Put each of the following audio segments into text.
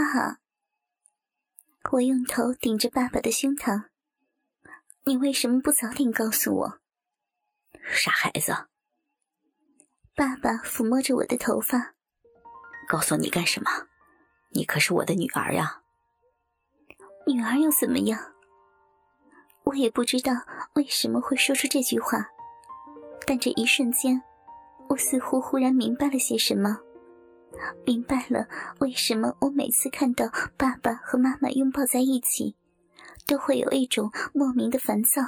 爸。我用头顶着爸爸的胸膛，你为什么不早点告诉我？傻孩子。爸爸抚摸着我的头发，告诉你干什么？你可是我的女儿呀。女儿又怎么样？我也不知道为什么会说出这句话，但这一瞬间，我似乎忽然明白了些什么。明白了为什么我每次看到爸爸和妈妈拥抱在一起，都会有一种莫名的烦躁。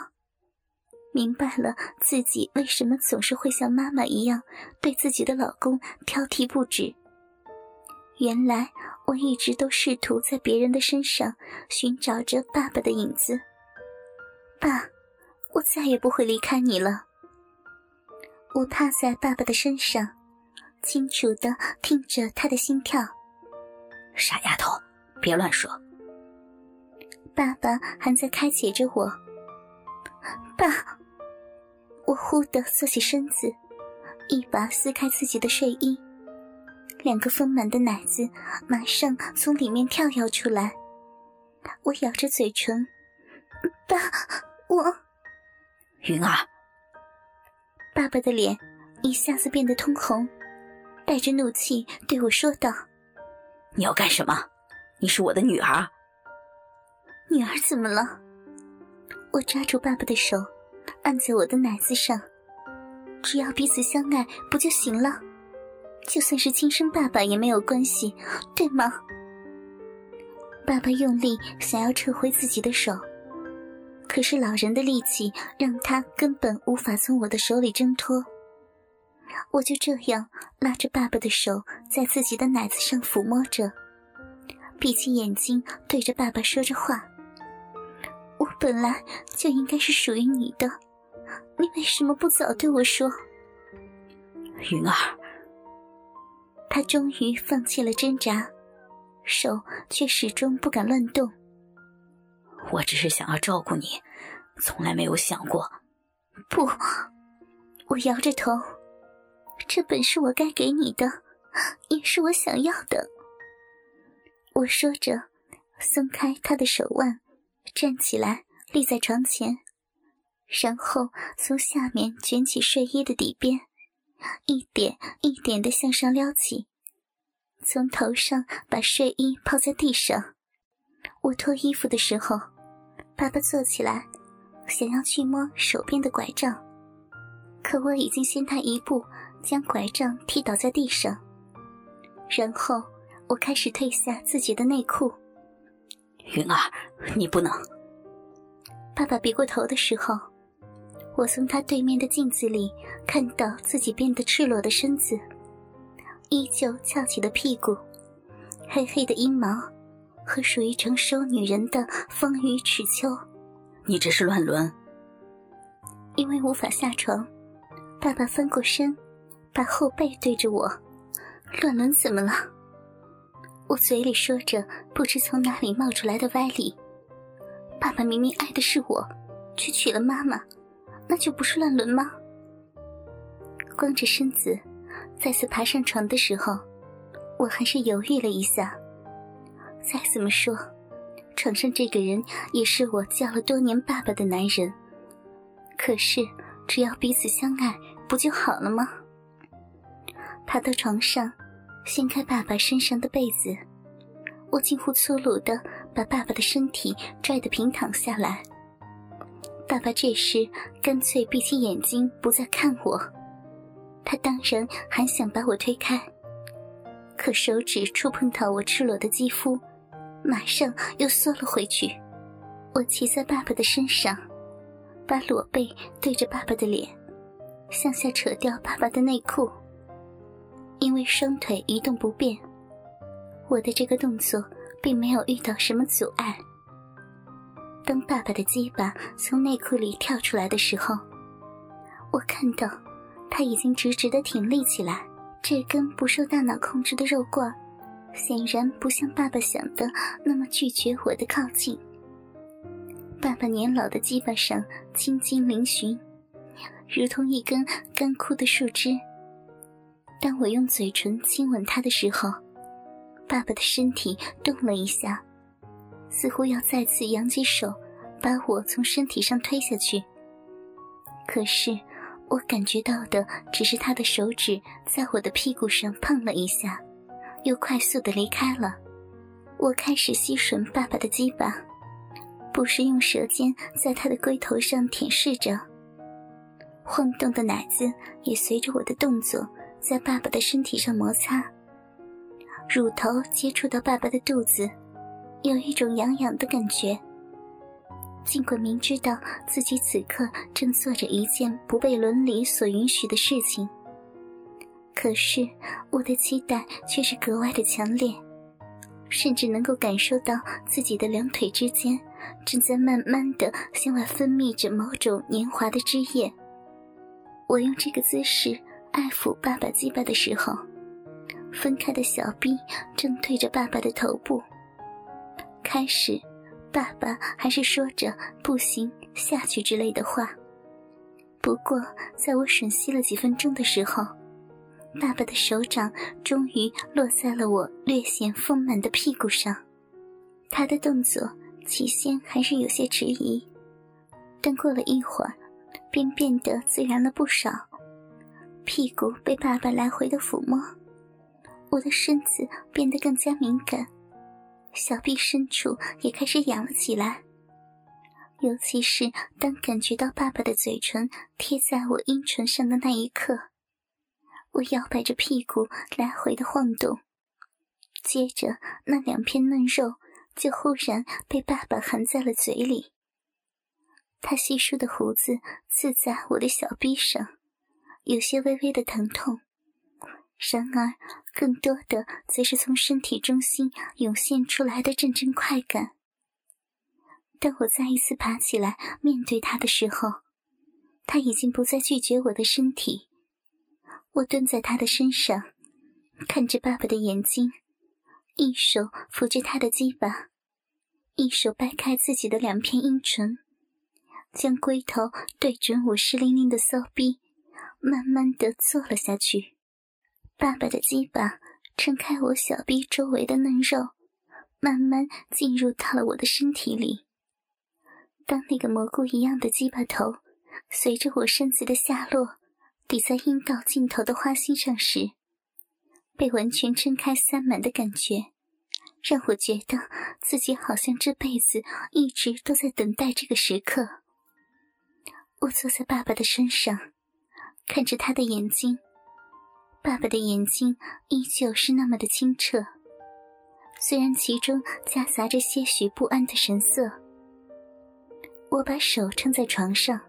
明白了自己为什么总是会像妈妈一样对自己的老公挑剔不止。原来我一直都试图在别人的身上寻找着爸爸的影子。爸，我再也不会离开你了。我趴在爸爸的身上。清楚的听着他的心跳，傻丫头，别乱说。爸爸还在开解着我。爸，我忽的坐起身子，一把撕开自己的睡衣，两个丰满的奶子马上从里面跳跃出来。我咬着嘴唇，爸，我。云儿。爸爸的脸一下子变得通红。带着怒气对我说道：“你要干什么？你是我的女儿。女儿怎么了？”我抓住爸爸的手，按在我的奶子上。只要彼此相爱，不就行了？就算是亲生爸爸也没有关系，对吗？爸爸用力想要撤回自己的手，可是老人的力气让他根本无法从我的手里挣脱。我就这样拉着爸爸的手，在自己的奶子上抚摸着，闭起眼睛对着爸爸说着话。我本来就应该是属于你的，你为什么不早对我说？云儿，他终于放弃了挣扎，手却始终不敢乱动。我只是想要照顾你，从来没有想过。不，我摇着头。这本是我该给你的，也是我想要的。我说着，松开他的手腕，站起来立在床前，然后从下面卷起睡衣的底边，一点一点的向上撩起，从头上把睡衣抛在地上。我脱衣服的时候，爸爸坐起来，想要去摸手边的拐杖，可我已经先他一步。将拐杖踢倒在地上，然后我开始褪下自己的内裤。云儿，你不能。爸爸别过头的时候，我从他对面的镜子里看到自己变得赤裸的身子，依旧翘起的屁股，黑黑的阴毛，和属于成熟女人的丰腴齿丘。你这是乱伦。因为无法下床，爸爸翻过身。把后背对着我，乱伦怎么了？我嘴里说着不知从哪里冒出来的歪理。爸爸明明爱的是我，却娶了妈妈，那就不是乱伦吗？光着身子再次爬上床的时候，我还是犹豫了一下。再怎么说，床上这个人也是我叫了多年爸爸的男人。可是只要彼此相爱，不就好了吗？爬到床上，掀开爸爸身上的被子，我近乎粗鲁的把爸爸的身体拽得平躺下来。爸爸这时干脆闭起眼睛，不再看我。他当然还想把我推开，可手指触碰到我赤裸的肌肤，马上又缩了回去。我骑在爸爸的身上，把裸背对着爸爸的脸，向下扯掉爸爸的内裤。因为双腿一动不便，我的这个动作并没有遇到什么阻碍。当爸爸的鸡巴从内裤里跳出来的时候，我看到他已经直直的挺立起来。这根不受大脑控制的肉罐，显然不像爸爸想的那么拒绝我的靠近。爸爸年老的鸡巴上青筋嶙峋，如同一根干枯的树枝。当我用嘴唇亲吻他的时候，爸爸的身体动了一下，似乎要再次扬起手把我从身体上推下去。可是，我感觉到的只是他的手指在我的屁股上碰了一下，又快速的离开了。我开始吸吮爸爸的鸡巴，不时用舌尖在他的龟头上舔舐着。晃动的奶子也随着我的动作在爸爸的身体上摩擦。乳头接触到爸爸的肚子，有一种痒痒的感觉。尽管明知道自己此刻正做着一件不被伦理所允许的事情，可是我的期待却是格外的强烈，甚至能够感受到自己的两腿之间正在慢慢的向外分泌着某种黏滑的汁液。我用这个姿势爱抚爸爸鸡巴的时候。分开的小臂正对着爸爸的头部。开始，爸爸还是说着“不行，下去”之类的话。不过，在我吮吸了几分钟的时候，爸爸的手掌终于落在了我略显丰满的屁股上。他的动作起先还是有些迟疑，但过了一会儿，便变得自然了不少。屁股被爸爸来回的抚摸。我的身子变得更加敏感，小臂深处也开始痒了起来。尤其是当感觉到爸爸的嘴唇贴在我阴唇上的那一刻，我摇摆着屁股来回的晃动，接着那两片嫩肉就忽然被爸爸含在了嘴里。他稀疏的胡子刺在我的小臂上，有些微微的疼痛。然而，更多的则是从身体中心涌现出来的阵阵快感。当我再一次爬起来面对他的时候，他已经不再拒绝我的身体。我蹲在他的身上，看着爸爸的眼睛，一手扶着他的鸡巴，一手掰开自己的两片阴唇，将龟头对准我湿淋淋的骚逼，慢慢的坐了下去。爸爸的鸡巴撑开我小臂周围的嫩肉，慢慢进入到了我的身体里。当那个蘑菇一样的鸡巴头随着我身子的下落抵在阴道尽头的花心上时，被完全撑开塞满的感觉，让我觉得自己好像这辈子一直都在等待这个时刻。我坐在爸爸的身上，看着他的眼睛。爸爸的眼睛依旧是那么的清澈，虽然其中夹杂着些许不安的神色。我把手撑在床上，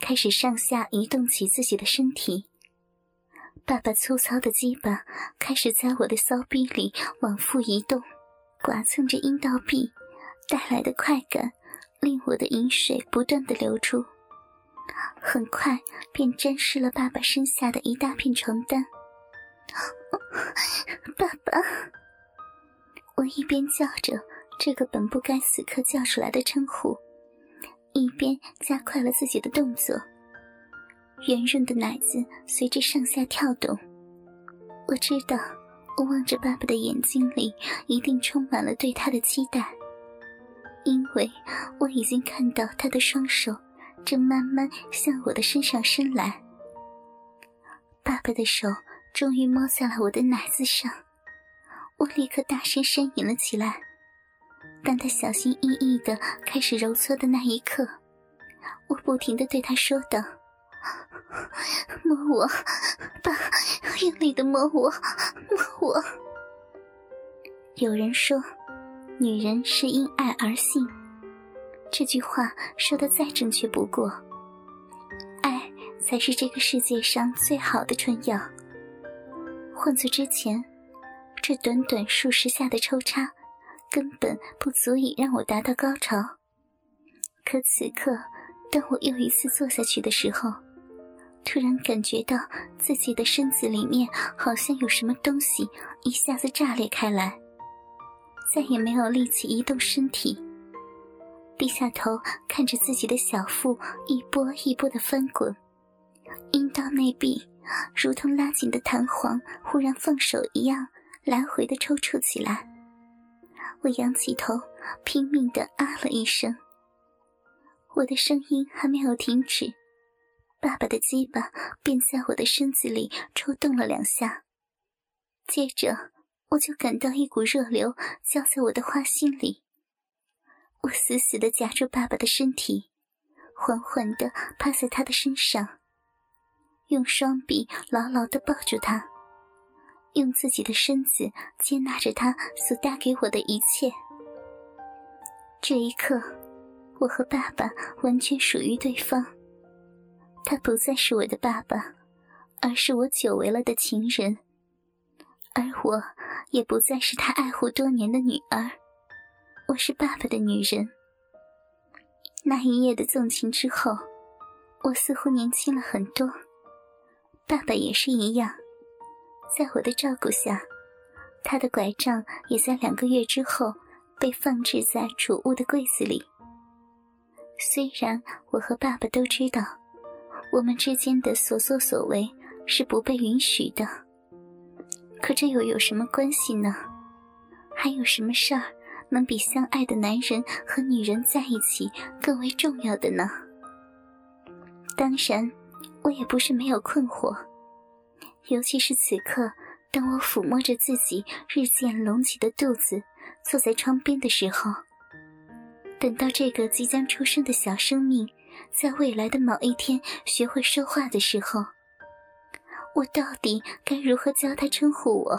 开始上下移动起自己的身体。爸爸粗糙的鸡巴开始在我的骚逼里往复移动，刮蹭着阴道壁，带来的快感令我的饮水不断的流出。很快便沾湿了爸爸身下的一大片床单。爸爸，我一边叫着这个本不该此刻叫出来的称呼，一边加快了自己的动作。圆润的奶子随着上下跳动。我知道，我望着爸爸的眼睛里一定充满了对他的期待，因为我已经看到他的双手。正慢慢向我的身上伸来，爸爸的手终于摸在了我的奶子上，我立刻大声呻吟了起来。当他小心翼翼的开始揉搓的那一刻，我不停的对他说道：“摸我，爸，用力的摸我，摸我。”有人说，女人是因爱而性。这句话说的再正确不过，爱才是这个世界上最好的春药。换做之前，这短短数十下的抽插，根本不足以让我达到高潮。可此刻，当我又一次坐下去的时候，突然感觉到自己的身子里面好像有什么东西一下子炸裂开来，再也没有力气移动身体。低下头看着自己的小腹一波一波的翻滚，阴道内壁如同拉紧的弹簧忽然放手一样来回的抽搐起来。我仰起头，拼命的啊了一声。我的声音还没有停止，爸爸的鸡巴便在我的身子里抽动了两下，接着我就感到一股热流浇在我的花心里。我死死的夹住爸爸的身体，缓缓的趴在他的身上，用双臂牢牢的抱住他，用自己的身子接纳着他所带给我的一切。这一刻。我和爸爸完全属于对方，他不再是我的爸爸，而是我久违了的情人；而我也不再是他爱护多年的女儿，我是爸爸的女人。那一夜的纵情之后，我似乎年轻了很多，爸爸也是一样，在我的照顾下，他的拐杖也在两个月之后被放置在储物的柜子里。虽然我和爸爸都知道，我们之间的所作所为是不被允许的，可这又有什么关系呢？还有什么事儿能比相爱的男人和女人在一起更为重要的呢？当然，我也不是没有困惑，尤其是此刻，当我抚摸着自己日渐隆起的肚子，坐在窗边的时候。等到这个即将出生的小生命，在未来的某一天学会说话的时候，我到底该如何教他称呼我？